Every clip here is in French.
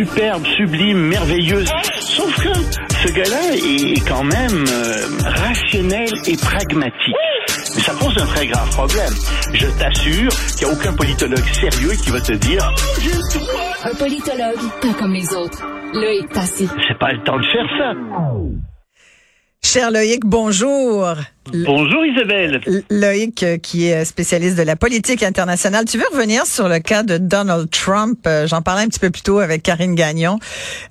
superbe, sublime, merveilleuse. Sauf que ce gars-là est quand même euh, rationnel et pragmatique. Mais ça pose un très grave problème. Je t'assure qu'il n'y a aucun politologue sérieux qui va te dire Un politologue, pas comme les autres. Loïc Passy. c'est pas le temps de faire ça. Cher Loïc, bonjour. Bonjour Isabelle. Loïc, euh, qui est spécialiste de la politique internationale. Tu veux revenir sur le cas de Donald Trump? Euh, J'en parlais un petit peu plus tôt avec Karine Gagnon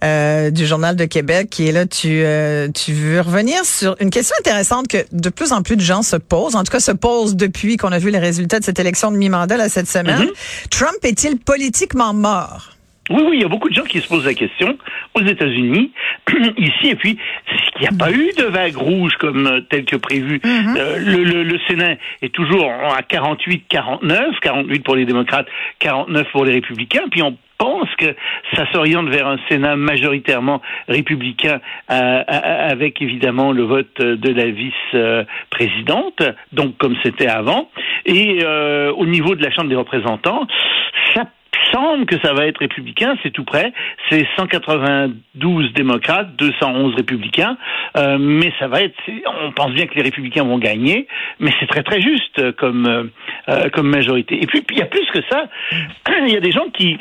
euh, du Journal de Québec qui est là. Tu, euh, tu veux revenir sur une question intéressante que de plus en plus de gens se posent, en tout cas se posent depuis qu'on a vu les résultats de cette élection de mi-mandat cette semaine. Trump est-il politiquement mort? Oui, oui, il y a beaucoup de gens qui se posent la question aux États-Unis, ici, et puis il n'y a pas eu de vague rouge comme euh, tel que prévu. Euh, le, le- le Sénat est toujours à 48-49, 48 pour les démocrates, 49 pour les républicains, puis on pense que ça s'oriente vers un Sénat majoritairement républicain, euh, avec évidemment le vote de la vice-présidente, donc comme c'était avant. Et euh, au niveau de la Chambre des représentants, ça semble que ça va être républicain, c'est tout près. C'est 192 démocrates, 211 républicains, euh, mais ça va être. On pense bien que les républicains vont gagner, mais c'est très très juste euh, comme euh, comme majorité. Et puis il y a plus que ça. Il y a des gens qui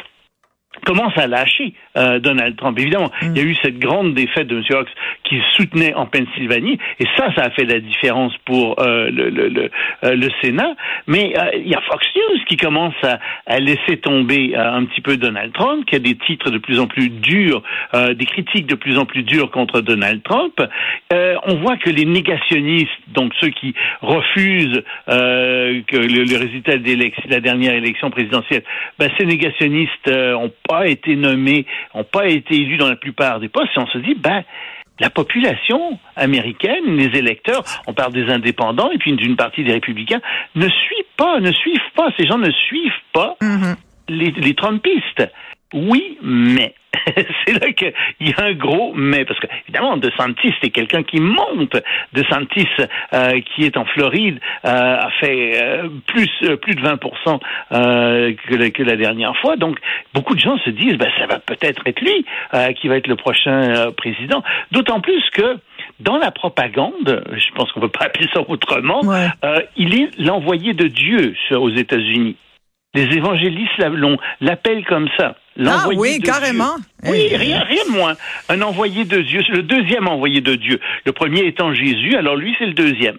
commence à lâcher euh, Donald Trump. Évidemment, il y a eu cette grande défaite de M. Hawks qui soutenait en Pennsylvanie, et ça, ça a fait la différence pour euh, le, le, le, euh, le Sénat. Mais euh, il y a Fox News qui commence à, à laisser tomber euh, un petit peu Donald Trump, qui a des titres de plus en plus durs, euh, des critiques de plus en plus dures contre Donald Trump. Euh, on voit que les négationnistes, donc ceux qui refusent euh, que le, le résultat de la dernière élection présidentielle, ben, ces négationnistes euh, ont pas été nommés, ont pas été élus dans la plupart des postes, et on se dit, ben, la population américaine, les électeurs, on parle des indépendants et puis d'une partie des républicains, ne suivent pas, ne suivent pas, ces gens ne suivent pas les, les Trumpistes. Oui, mais. c'est là qu'il y a un gros mais, parce que, évidemment, DeSantis, c'est quelqu'un qui monte. DeSantis, euh, qui est en Floride, euh, a fait euh, plus, euh, plus de 20 euh, que, la, que la dernière fois. Donc, beaucoup de gens se disent, ben, ça va peut-être être lui euh, qui va être le prochain euh, président. D'autant plus que, dans la propagande, je pense qu'on ne peut pas appeler ça autrement, Ouais. euh, il est l'envoyé de Dieu aux États-Unis. Les évangélistes l'appellent comme ça. Ah oui, de carrément. Dieu. Oui, Eh, rien, rien de moins. Un envoyé de Dieu, c'est le deuxième envoyé de Dieu. Le premier étant Jésus, alors lui c'est le deuxième.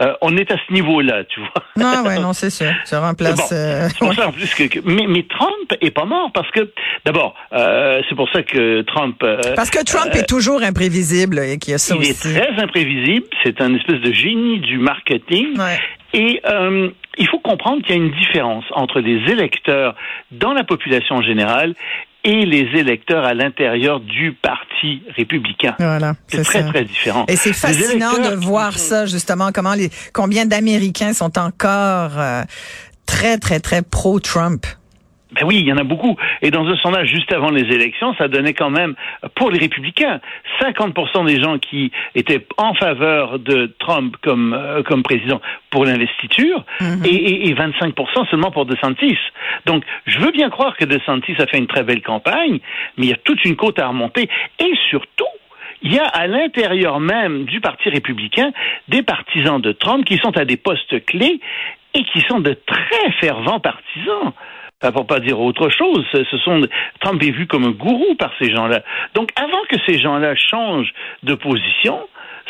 Euh, on est à ce niveau-là, tu vois. Non, ouais, non, c'est sûr. Tu remplaces. Bon, euh, ça en plus que, mais, mais Trump est pas mort parce que d'abord euh, c'est pour ça que Trump euh, Parce que Trump est toujours imprévisible et qu'il y a ça il est très imprévisible. C'est un espèce de génie du marketing. Ouais. Et euh, il faut comprendre qu'il y a une différence entre les électeurs dans la population générale et les électeurs à l'intérieur du Parti républicain. Voilà, C'est très, ça. très différent. Et c'est fascinant de voir ça, justement, comment les, combien d'Américains sont encore euh, très, très, très pro-Trump. Ben oui, il y en a beaucoup. Et dans un sondage juste avant les élections, ça donnait quand même, pour les républicains, 50% des gens qui étaient en faveur de Trump comme, euh, comme président pour l'investiture et, et, et 25% seulement pour DeSantis. Donc, je veux bien croire que DeSantis a fait une très belle campagne, mais il y a toute une côte à remonter. Et surtout, il y a à l'intérieur même du Parti républicain des partisans de Trump qui sont à des postes clés et qui sont de très fervents partisans. Pour pas dire autre chose, ce sont Trump est vu comme un gourou par ces gens-là. Donc, avant que ces gens-là changent de position,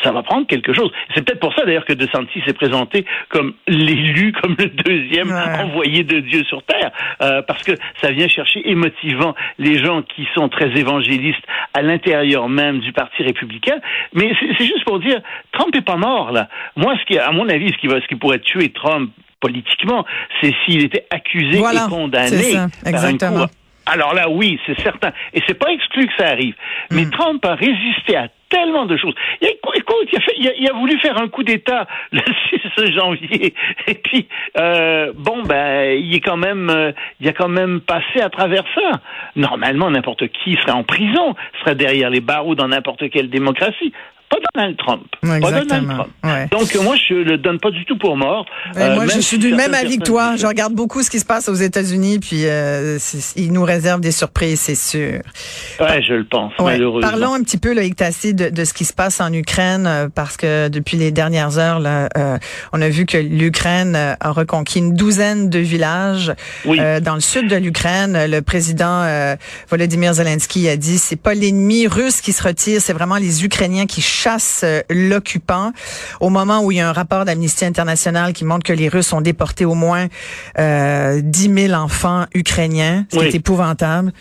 ça va prendre quelque chose. C'est peut-être pour ça d'ailleurs que DeSantis s'est présenté comme l'élu, comme le deuxième Ouais. envoyé de Dieu sur terre, euh, parce que ça vient chercher émotivement les gens qui sont très évangélistes à l'intérieur même du Parti républicain. Mais c'est c'est juste pour dire, Trump est pas mort là. Moi, ce qui, à mon avis, ce qui va, ce qui pourrait tuer Trump politiquement, c'est s'il était accusé Voilà, et condamné ça, par une exactement. cour. Alors là, oui, c'est certain. Et c'est pas exclu que ça arrive. Mais Trump a résisté à tellement de choses. Il a, écoute, il a, fait- il a- il a voulu faire un coup d'État le 6 janvier. Et puis, euh, bon, ben, il est quand même, euh, il a quand même passé à travers ça. Normalement, n'importe qui serait en prison, serait derrière les barreaux dans n'importe quelle démocratie. Pas Donald Trump. Pas Donald exactement. Trump. Ouais. Donc moi, je le donne pas du tout pour mort. Mais Euh, moi, je suis si du même avis que toi. Je regarde beaucoup ce qui se passe aux États-Unis, puis euh, ils nous réservent des surprises, c'est sûr. Ouais, je le pense, Ouais. malheureusement. Parlons un petit peu, Loïc Tassi, de, de ce qui se passe en Ukraine, euh, parce que depuis les dernières heures, là, euh, on a vu que l'Ukraine a reconquis une douzaine de villages Oui. dans le sud de l'Ukraine. Le président Volodymyr Zelensky a dit c'est pas l'ennemi russe qui se retire, c'est vraiment les Ukrainiens qui chassent euh, l'occupant. Au moment où il y a un rapport d'Amnesty International qui montre que les Russes ont déporté au moins euh, 10 000 enfants ukrainiens, ce qui Oui. est épouvantable.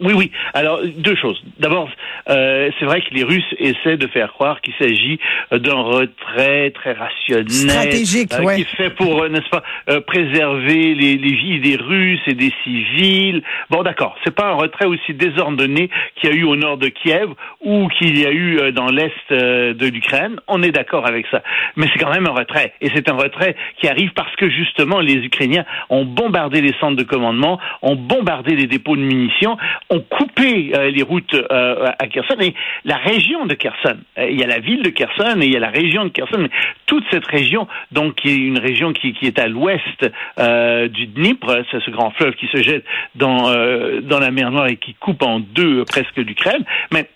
Oui, oui. Alors, deux choses. D'abord, euh, c'est vrai que les Russes essaient de faire croire qu'il s'agit euh, d'un retrait très rationnel. Stratégique, euh, ouais. Qui est fait pour, euh, n'est-ce pas, préserver les, les vies des Russes et des civils. Bon, d'accord. C'est pas un retrait aussi désordonné qu'il y a eu au nord de Kiev ou qu'il y a eu dans l'est de l'Ukraine. On est d'accord avec ça. Mais c'est quand même un retrait. Et c'est un retrait qui arrive parce que justement les Ukrainiens ont bombardé les centres de commandement, ont bombardé les dépôts de munitions, ont coupé euh, les routes euh, à Kherson et la région de Kherson. Euh, il y a la ville de Kherson et il y a la région de Kherson, mais toute cette région, donc qui est une région qui, qui est à l'ouest euh, du Dnipre, c'est ce grand fleuve qui se jette dans euh, dans la mer Noire et qui coupe en deux euh, presque l'Ukraine, mais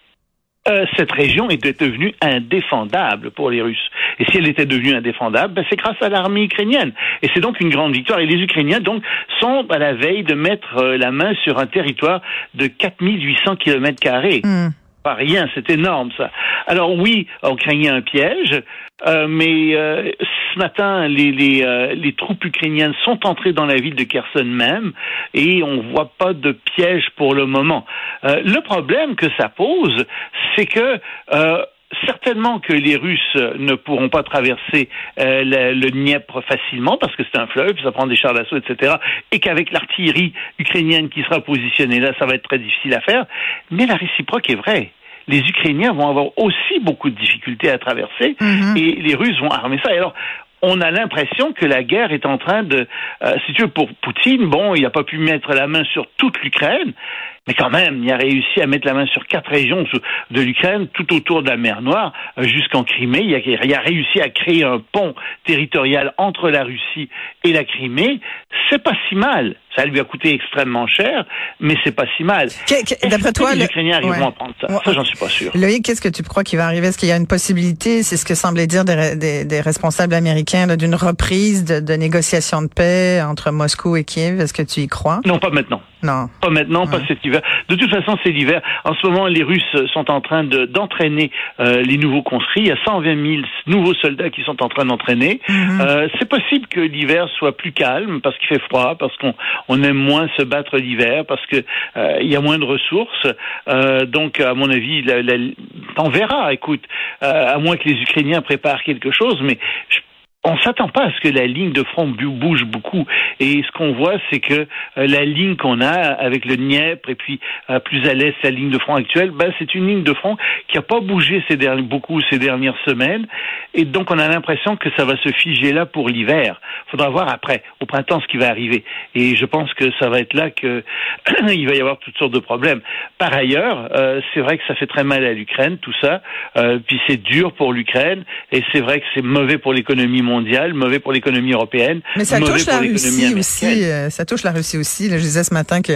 euh, cette région était devenue indéfendable pour les Russes. Et si elle était devenue indéfendable, ben, c'est grâce à l'armée ukrainienne. Et c'est donc une grande victoire. Et les Ukrainiens, donc, sont à la veille de mettre euh, la main sur un territoire de 4800 kilomètres carrés. Hmm. Pas rien, c'est énorme ça. Alors oui, on craignait un piège, euh, mais euh, ce matin, les, les, euh, les troupes ukrainiennes sont entrées dans la ville de Kherson même, et on voit pas de piège pour le moment. Euh, le problème que ça pose, c'est que euh, certainement que les Russes ne pourront pas traverser euh, le, le Dniepr facilement parce que c'est un fleuve, ça prend des chars d'assaut, etc. Et qu'avec l'artillerie ukrainienne qui sera positionnée là, ça va être très difficile à faire. Mais la réciproque est vraie. Les Ukrainiens vont avoir aussi beaucoup de difficultés à traverser Mhm. et les Russes vont armer ça. Et alors, on a l'impression que la guerre est en train de, euh, si tu veux, pour Poutine, bon, il n'a pas pu mettre la main sur toute l'Ukraine, mais quand même, il a réussi à mettre la main sur quatre régions de l'Ukraine, tout autour de la mer Noire, euh, jusqu'en Crimée. Il a, il a réussi à créer un pont territorial entre la Russie et la Crimée. C'est pas si mal. Ça lui a coûté extrêmement cher, mais c'est pas si mal. D'après que toi, les le- Ukrainiens arriveront ouais. à prendre ça? Ouais. Ça, j'en suis pas sûr. Loïc, qu'est-ce que tu crois qu'il va arriver? Est-ce qu'il y a une possibilité, c'est ce que semblait dire des, des- des responsables américains, d'une reprise de, de négociations de paix entre Moscou et Kiev? Est-ce que tu y crois? Non, pas maintenant. Non. Pas maintenant, pas Ouais. cet hiver. De toute façon, c'est l'hiver. En ce moment, les Russes sont en train de- d'entraîner euh, les nouveaux conscrits. Il y a 120 000 nouveaux soldats qui sont en train d'entraîner. Mhm. Euh, c'est possible que l'hiver soit plus calme parce qu'il fait froid, parce qu'on on aime moins se battre l'hiver, parce que euh, il y a moins de ressources. Euh, donc, à mon avis, la, la- on verra. Écoute, euh, à moins que les Ukrainiens préparent quelque chose, mais je on s'attend pas à ce que la ligne de front bouge beaucoup. Et ce qu'on voit, c'est que euh, la ligne qu'on a avec le Dniepr et puis euh, plus à l'est la ligne de front actuelle, ben, c'est une ligne de front qui a pas bougé ces beaucoup ces dernières semaines. Et donc on a l'impression que ça va se figer là pour l'hiver. Faudra voir après, au printemps, ce qui va arriver. Et je pense que ça va être là que il va y avoir toutes sortes de problèmes. Par ailleurs, euh, c'est vrai que ça fait très mal à l'Ukraine, tout ça. Puis c'est dur pour l'Ukraine. Et c'est vrai que c'est mauvais pour l'économie mondiale, mauvais pour l'économie européenne. Mais ça touche la Russie aussi. euh, ça touche la Russie aussi. là. je disais ce matin que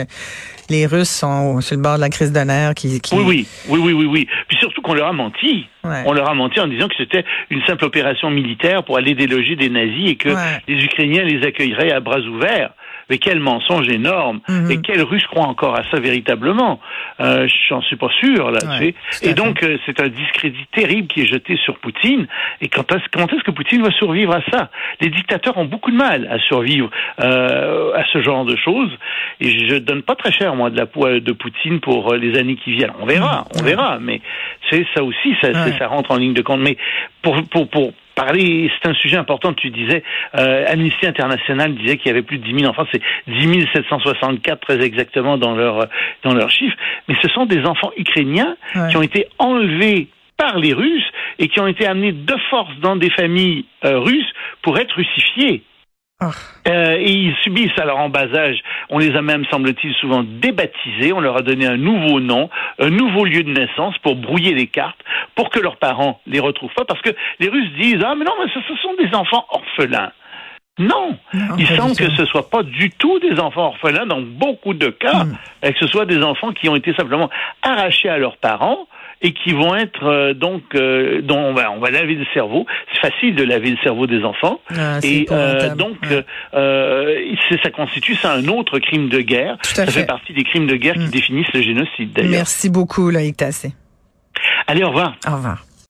les Russes sont sur le bord de la crise de nerfs. Qui, qui... Oui, oui, oui, oui, oui, oui. Puis surtout qu'on leur a menti. Ouais. On leur a menti en disant que c'était une simple opération militaire pour aller déloger des nazis et que Ouais. les Ukrainiens les accueilleraient à bras ouverts. Mais quel mensonge énorme Mhm. Et quel Russe croit encore à ça véritablement euh, J'en suis pas sûr là. Ouais, Et donc euh, c'est un discrédit terrible qui est jeté sur Poutine. Et quand est-ce, que Poutine va survivre à ça? Les dictateurs ont beaucoup de mal à survivre euh, à ce genre de choses. Et je donne pas très cher moi de la peau de Poutine pour euh, les années qui viennent. On verra, on Ouais. verra. Mais c'est ça aussi, ça, Ouais. ça rentre en ligne de compte. Mais pour pour pour parler, c'est un sujet important. Tu disais, euh, Amnesty International disait qu'il y avait plus de 10 000 enfants. C'est 10 764 très exactement dans leur dans leurs chiffres. Mais ce sont des enfants ukrainiens Ouais. qui ont été enlevés par les Russes et qui ont été amenés de force dans des familles euh, russes pour être russifiés. Oh. Euh, et ils subissent alors en bas âge. On les a même, semble-t-il, souvent débaptisés. On leur a donné un nouveau nom, un nouveau lieu de naissance pour brouiller les cartes, pour que leurs parents les retrouvent pas. Parce que les Russes disent ah mais non, mais ce, ce sont des enfants orphelins. Non, il semble que ce soit pas du tout des enfants orphelins dans beaucoup de cas, hmm. et que ce soit des enfants qui ont été simplement arrachés à leurs parents et qui vont être euh, donc euh, dont on va on va laver le cerveau. C'est facile de laver le cerveau des enfants ah, et euh, donc ça constitue ça un autre crime de guerre. ça fait. partie des crimes de guerre qui hmm. définissent le génocide. Merci beaucoup Loïc Tassé. Allez, au revoir. Au revoir.